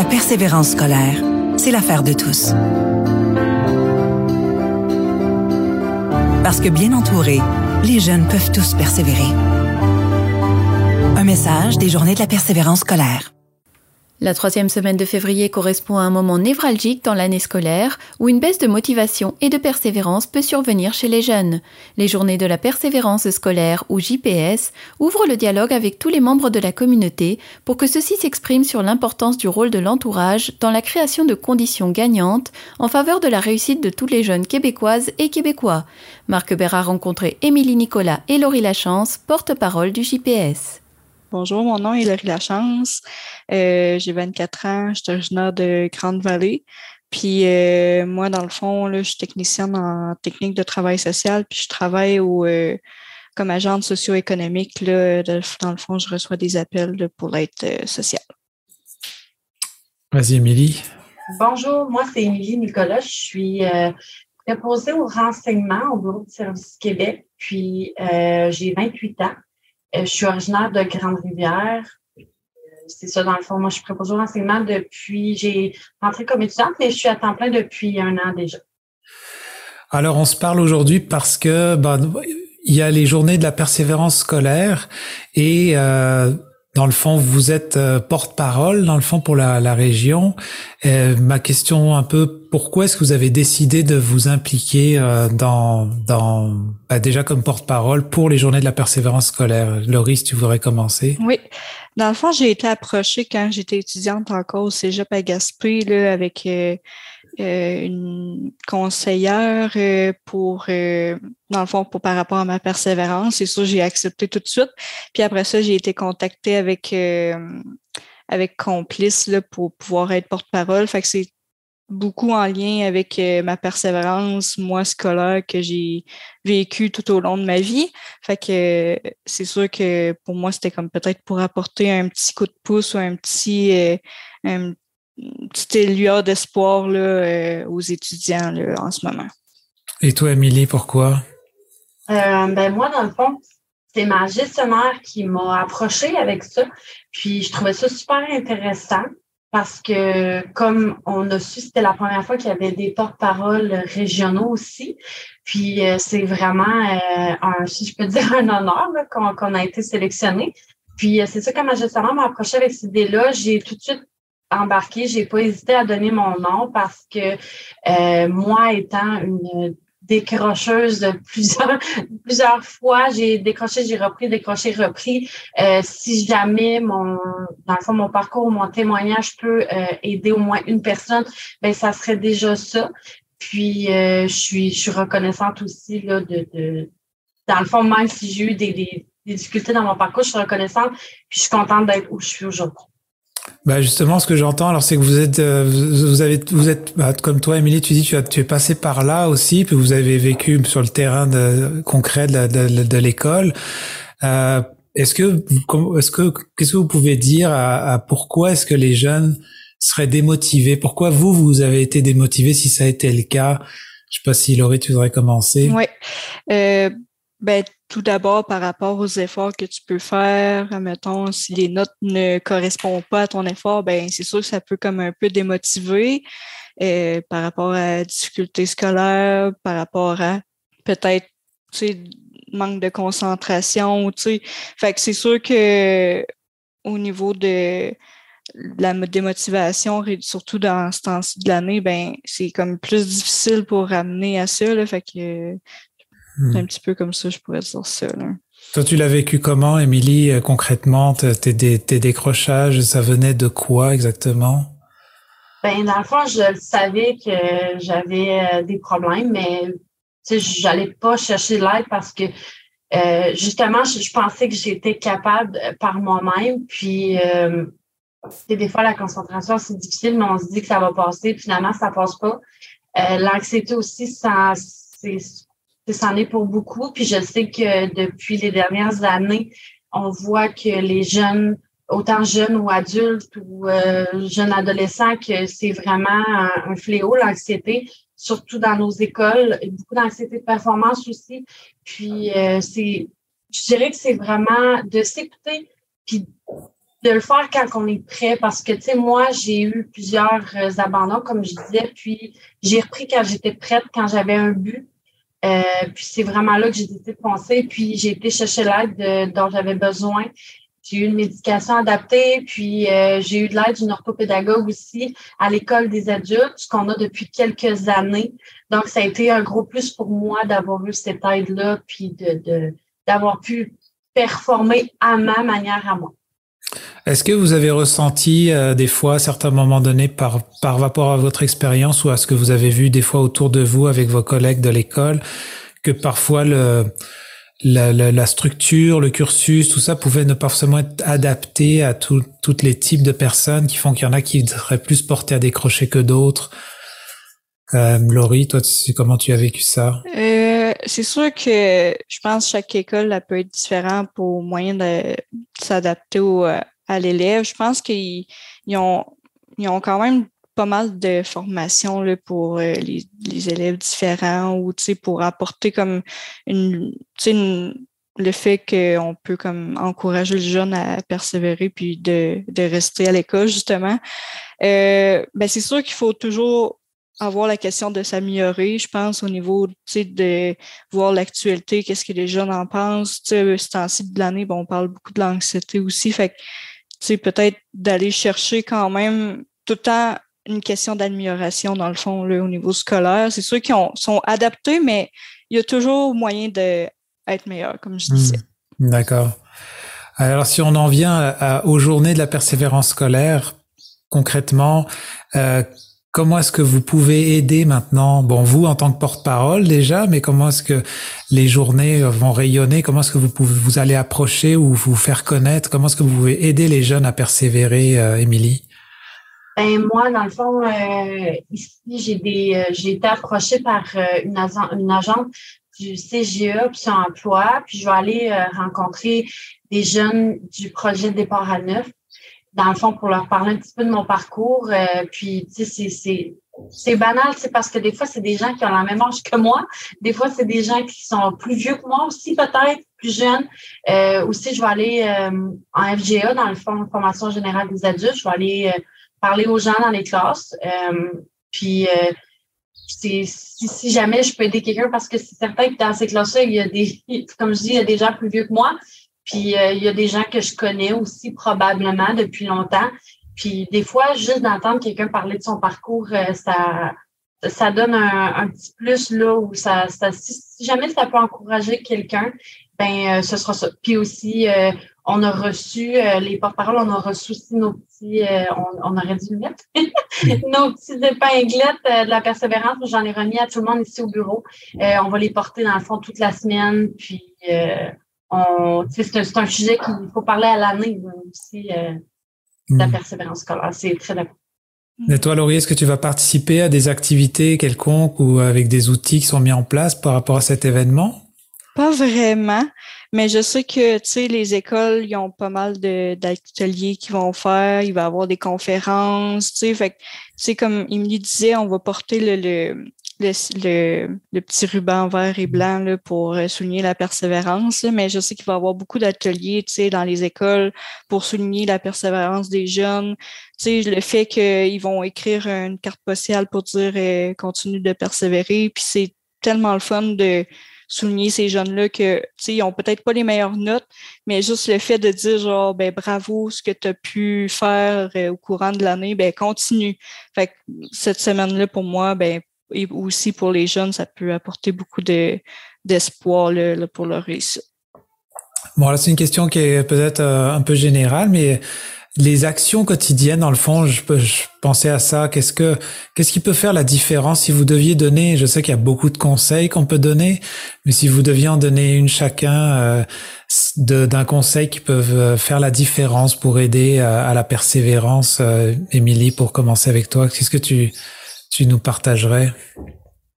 La persévérance scolaire, c'est l'affaire de tous. Parce que bien entourés, les jeunes peuvent tous persévérer. Un message des Journées de la persévérance scolaire. La troisième semaine de février correspond à un moment névralgique dans l'année scolaire où une baisse de motivation et de persévérance peut survenir chez les jeunes. Les journées de la persévérance scolaire ou JPS ouvrent le dialogue avec tous les membres de la communauté pour que ceux-ci s'expriment sur l'importance du rôle de l'entourage dans la création de conditions gagnantes en faveur de la réussite de tous les jeunes québécoises et québécois. Marc Bert a rencontré Émilie Nicolas et Laurie Lachance, porte-parole du JPS. Bonjour, mon nom est Laurie Lachance. Euh, j'ai 24 ans, je suis originaire de Grande-Vallée. Puis euh, moi, dans le fond, là, je suis technicienne en technique de travail social, puis je travaille au, euh, comme agente socio-économique. Là, dans le fond, je reçois des appels pour l'aide sociale. Vas-y, Émilie. Bonjour, moi, c'est Émilie Nicolas. Je suis préposée au renseignement au Bureau de service Québec, puis j'ai 28 ans. Euh, je suis originaire de Grande-Rivière. Euh, c'est ça, dans le fond. Moi, je suis préposée au renseignement depuis. J'ai rentré comme étudiante, mais je suis à temps plein depuis un an déjà. Alors, on se parle aujourd'hui parce que ben, il y a les journées de la persévérance scolaire et euh, dans le fond, vous êtes euh, porte-parole, dans le fond, pour la, la région. Euh, ma question un peu, pourquoi est-ce que vous avez décidé de vous impliquer euh, dans, dans bah, déjà comme porte-parole pour les journées de la persévérance scolaire? Laurie, si tu voudrais commencer? Oui. Dans le fond, j'ai été approchée quand j'étais étudiante encore au Cégep à Gaspé, là, avec euh, une conseillère euh, pour, euh, dans le fond, pour par rapport à ma persévérance. C'est sûr, j'ai accepté tout de suite. Puis après ça, j'ai été contactée avec, avec Complice là, pour pouvoir être porte-parole. Fait que c'est beaucoup en lien avec ma persévérance, moi, scolaire, que j'ai vécu tout au long de ma vie. Fait que c'est sûr que pour moi, c'était comme peut-être pour apporter un petit coup de pouce ou un petit, un petite lueur d'espoir euh, aux étudiants là, en ce moment. Et toi, Émilie, pourquoi? Euh, ben moi, dans le fond, c'est ma gestionnaire qui m'a approché avec ça. Puis je trouvais ça super intéressant parce que comme on a su, c'était la première fois qu'il y avait des porte-paroles régionaux aussi. Puis euh, c'est vraiment un, si je peux dire, un honneur qu'on a été sélectionné. Puis c'est ça, quand ma gestionnaire m'a approché avec cette idée-là, j'ai tout de suite embarqué, j'ai pas hésité à donner mon nom parce que euh, moi étant une décrocheuse de plusieurs plusieurs fois, j'ai décroché, j'ai repris, décroché, repris. Euh, si jamais mon dans le fond mon parcours, mon témoignage peut euh, aider au moins une personne, ben ça serait déjà ça. Puis je suis je suis reconnaissante aussi là de, de dans le fond même si j'ai eu des, des, des difficultés dans mon parcours, je suis reconnaissante. Puis je suis contente d'être où je suis aujourd'hui. Bah justement, ce que j'entends, alors c'est que vous êtes, euh, vous avez, vous êtes bah, comme toi, Émilie, tu dis, tu, as, tu es passé par là aussi, puis vous avez vécu sur le terrain de, concret de, de, de l'école. Euh, est-ce que, est-ce que, qu'est-ce que vous pouvez dire à, pourquoi est-ce que les jeunes seraient démotivés? Pourquoi vous, vous avez été démotivés si ça a été le cas? Je sais pas si Laurie, tu voudrais commencer. Oui. Euh, ben, tout d'abord, par rapport aux efforts que tu peux faire, mettons, si les notes ne correspondent pas à ton effort, ben c'est sûr que ça peut comme un peu démotiver euh, par rapport à la difficulté scolaire, par rapport à peut-être, tu sais, manque de concentration, tu sais. Fait que c'est sûr que au niveau de la démotivation, surtout dans ce temps-ci de l'année, ben c'est comme plus difficile pour ramener à ça. Là, fait que Hmm. Un petit peu comme ça, je pourrais dire ça. Toi, tu l'as vécu comment, Émilie, euh, concrètement? Tes, décrochages, ça venait de quoi exactement? Ben, dans le fond, je savais que j'avais euh, des problèmes, mais je n'allais pas chercher de l'aide parce que euh, justement, je, pensais que j'étais capable par moi-même. Puis des fois, la concentration, c'est difficile, mais on se dit que ça va passer, finalement, ça passe pas. L'anxiété aussi, ça, c'est c'en est pour beaucoup. Puis je sais que depuis les dernières années, on voit que les jeunes, autant jeunes ou adultes ou euh, jeunes adolescents, que c'est vraiment un, fléau, l'anxiété, surtout dans nos écoles, beaucoup d'anxiété de performance aussi. Puis euh, c'est, je dirais que c'est vraiment de s'écouter, puis de le faire quand on est prêt parce que, tu sais, moi, j'ai eu plusieurs euh, abandons, comme je disais, puis j'ai repris quand j'étais prête, quand j'avais un but. Euh, puis c'est vraiment là que j'ai décidé de penser. Puis j'ai été chercher l'aide dont j'avais besoin. J'ai eu une médication adaptée, puis euh, j'ai eu de l'aide d'une orthopédagogue aussi à l'école des adultes, ce qu'on a depuis quelques années. Donc, ça a été un gros plus pour moi d'avoir eu cette aide-là, puis de d'avoir pu performer à ma manière à moi. Est-ce que vous avez ressenti euh, des fois, à certains moments donnés, par, par rapport à votre expérience ou à ce que vous avez vu des fois autour de vous avec vos collègues de l'école, que parfois le, la, la, structure, le cursus, tout ça pouvait ne pas forcément être adapté à tous les types de personnes qui font qu'il y en a qui seraient plus portés à décrocher que d'autres? Euh, Laurie, toi, tu, comment tu as vécu ça? Euh, c'est sûr que je pense que chaque école elle peut être différente pour moyen de, s'adapter à l'élève. Je pense qu'ils ont, ils ont quand même pas mal de formations pour euh, les, élèves différents ou pour apporter comme le fait qu'on peut comme encourager le jeune à persévérer puis de, de rester à l'école, justement. Euh, ben c'est sûr qu'il faut toujours avoir la question de s'améliorer, je pense, au niveau de voir l'actualité, qu'est-ce que les jeunes en pensent. Ce temps-ci de l'année, bon, on parle beaucoup de l'anxiété aussi. Que peut-être d'aller chercher quand même tout le temps une question d'amélioration, dans le fond, là, au niveau scolaire. C'est sûr qu'ils sont adaptés, mais il y a toujours moyen d'être meilleur, comme je disais. Hmm. D'accord. Alors, si on en vient aux journées de la persévérance scolaire, concrètement, euh, Comment est-ce que vous pouvez aider maintenant, bon, vous en tant que porte-parole déjà, mais comment est-ce que les journées vont rayonner? Comment est-ce que vous pouvez, vous allez approcher ou vous faire connaître? Comment est-ce que vous pouvez aider les jeunes à persévérer, euh, Émilie? ben, moi, dans le fond, euh, ici, j'ai des, euh, j'ai été approchée par une, une agente du CGE Option Emploi, puis je vais aller rencontrer des jeunes du projet Départ à neuf dans le fond, pour leur parler un petit peu de mon parcours. Euh, puis, tu sais, c'est, banal, c'est parce que des fois, c'est des gens qui ont la même âge que moi. Des fois, c'est des gens qui sont plus vieux que moi aussi, peut-être, plus jeunes. Euh, aussi, je vais aller euh, en FGA, dans le fond, formation générale des adultes. Je vais aller parler aux gens dans les classes. puis, si, si, jamais je peux aider quelqu'un, parce que c'est certain que dans ces classes-là, il y a des, comme je dis, il y a des gens plus vieux que moi. Puis euh, il y a des gens que je connais aussi probablement depuis longtemps. Puis des fois, juste d'entendre quelqu'un parler de son parcours, euh, ça, ça donne un, petit plus là où ça, ça si, jamais ça peut encourager quelqu'un, ben euh, ce sera ça. Puis aussi, on a reçu les porte-paroles, on a reçu aussi nos petits, on, aurait dû le mettre, nos petits épinglettes de la persévérance. J'en ai remis à tout le monde ici au bureau. on va les porter dans le fond toute la semaine. Puis c'est un sujet qu'il faut parler à l'année aussi, euh, de la mm. persévérance scolaire. C'est très important. Et toi, Laurie, est-ce que tu vas participer à des activités quelconques ou avec des outils qui sont mis en place par rapport à cet événement? Pas vraiment, mais je sais que tu sais les écoles ils ont pas mal d'ateliers qu'ils vont faire, il va y avoir des conférences, tu sais fait tu comme Emily disait, on va porter le, le, le, petit ruban vert et blanc là, pour euh, souligner la persévérance, mais je sais qu'il va y avoir beaucoup d'ateliers dans les écoles pour souligner la persévérance des jeunes. sais le fait qu'ils vont écrire une carte postale pour dire euh, continue de persévérer, puis c'est tellement le fun de souligner ces jeunes-là que, tu ils ont peut-être pas les meilleures notes, mais juste le fait de dire, genre, ben, bravo, ce que tu as pu faire euh, au courant de l'année, ben, continue. Fait que cette semaine-là, pour moi, ben, et aussi pour les jeunes, ça peut apporter beaucoup d'espoir pour leur réussite. Bon, là, c'est une question qui est peut-être euh, un peu générale, mais les actions quotidiennes, dans le fond, je, je pensais à ça. Qu'est-ce que, qu'est-ce qui peut faire la différence si vous deviez donner Je sais qu'il y a beaucoup de conseils qu'on peut donner, mais si vous deviez en donner une chacun euh, d'un conseil qui peuvent euh, faire la différence pour aider à, la persévérance, Émilie, pour commencer avec toi, qu'est-ce que tu tu nous partagerais?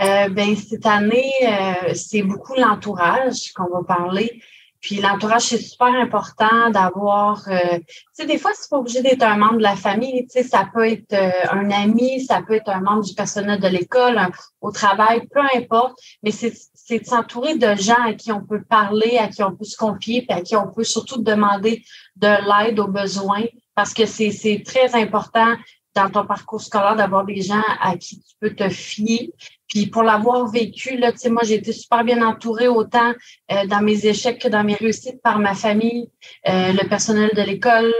Euh, ben, cette année, euh, c'est beaucoup l'entourage qu'on va parler. Puis l'entourage, c'est super important d'avoir, euh, tu sais, des fois, c'est pas obligé d'être un membre de la famille, tu sais, ça peut être euh, un ami, ça peut être un membre du personnel de l'école, au travail, peu importe, mais c'est de s'entourer de gens à qui on peut parler, à qui on peut se confier, puis à qui on peut surtout demander de l'aide aux besoins, parce que c'est très important dans ton parcours scolaire d'avoir des gens à qui tu peux te fier. Puis pour l'avoir vécu, là, tu sais, moi, j'ai été super bien entourée autant euh, dans mes échecs que dans mes réussites par ma famille, euh, le personnel de l'école.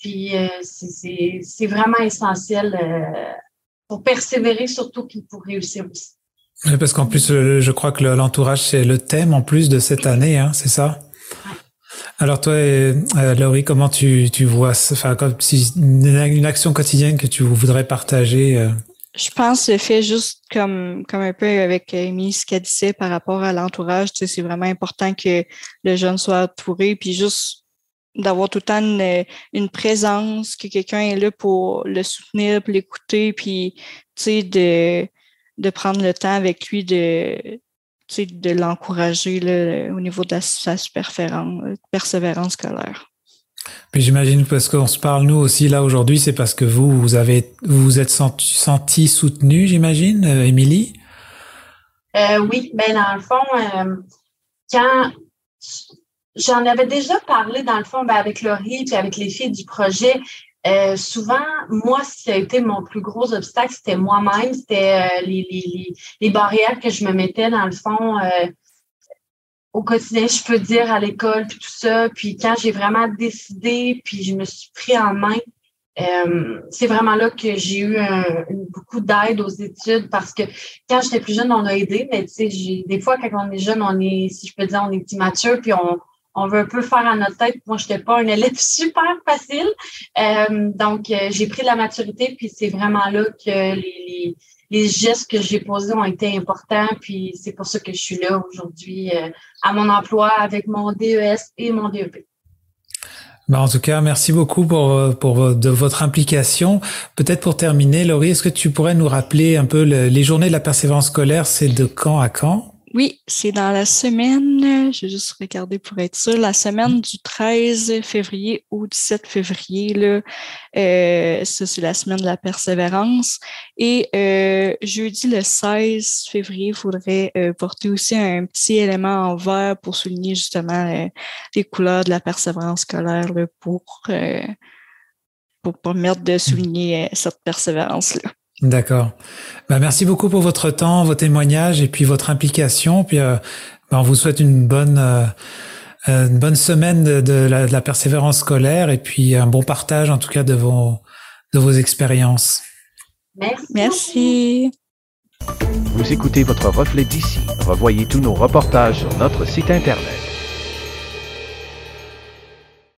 Puis euh, c'est vraiment essentiel pour persévérer surtout puis pour réussir aussi. parce qu'en plus, je crois que l'entourage, c'est le thème en plus de cette année, hein, c'est ça? Alors toi, euh, Laurie, comment tu, tu vois, enfin, comme si une, action quotidienne que tu voudrais partager euh? Je pense le fait juste comme comme un peu avec Amy ce qu'elle disait par rapport à l'entourage, tu sais, c'est vraiment important que le jeune soit entouré, puis juste d'avoir tout le temps une, présence, que quelqu'un est là pour le soutenir, pour l'écouter, puis tu sais de de prendre le temps avec lui de de l'encourager au niveau de sa persévérance scolaire. Puis j'imagine parce qu'on se parle nous aussi là aujourd'hui, c'est parce que vous vous avez vous, vous êtes senti, senti soutenu, j'imagine, euh, Émilie? Euh, oui, ben dans le fond, euh, quand j'en avais déjà parlé dans le fond ben, avec Laurie puis avec les filles du projet, euh, souvent, moi, ce qui a été mon plus gros obstacle, c'était moi-même, c'était les, les, les, barrières que je me mettais dans le fond au quotidien, je peux dire, à l'école, puis tout ça. Puis quand j'ai vraiment décidé, puis je me suis pris en main, c'est vraiment là que j'ai eu beaucoup d'aide aux études parce que quand j'étais plus jeune, on a aidé, mais tu sais, des fois, quand on est jeune, on est, si je peux dire, on est immature, puis on, on veut un peu faire à notre tête. Moi, je n'étais pas un élève super facile. Euh, donc, euh, j'ai pris de la maturité, puis c'est vraiment là que les, gestes que j'ai posés ont été importants. Puis c'est pour ça que je suis là aujourd'hui euh, à mon emploi avec mon DES et mon DEP. Ben, en tout cas, merci beaucoup pour, de votre implication. Peut-être pour terminer, Laurie, est-ce que tu pourrais nous rappeler un peu les journées de la persévérance scolaire, c'est de quand à quand? Oui, c'est dans la semaine, je vais juste regarder pour être sûr, la semaine du 13 février au 17 février. Là, euh, ça, c'est la semaine de la persévérance. Et euh, jeudi, le 16 février, il faudrait euh, porter aussi un petit élément en vert pour souligner justement les couleurs de la persévérance scolaire là, pour, pour permettre de souligner cette persévérance-là. D'accord. Bah, merci beaucoup pour votre temps, vos témoignages et puis votre implication. Puis euh, bah, on vous souhaite une bonne euh, euh, une bonne semaine de, la, persévérance scolaire et puis un bon partage en tout cas de vos de vos expériences. Merci. Merci. Vous écoutez votre reflet d'ici. Revoyez tous nos reportages sur notre site internet.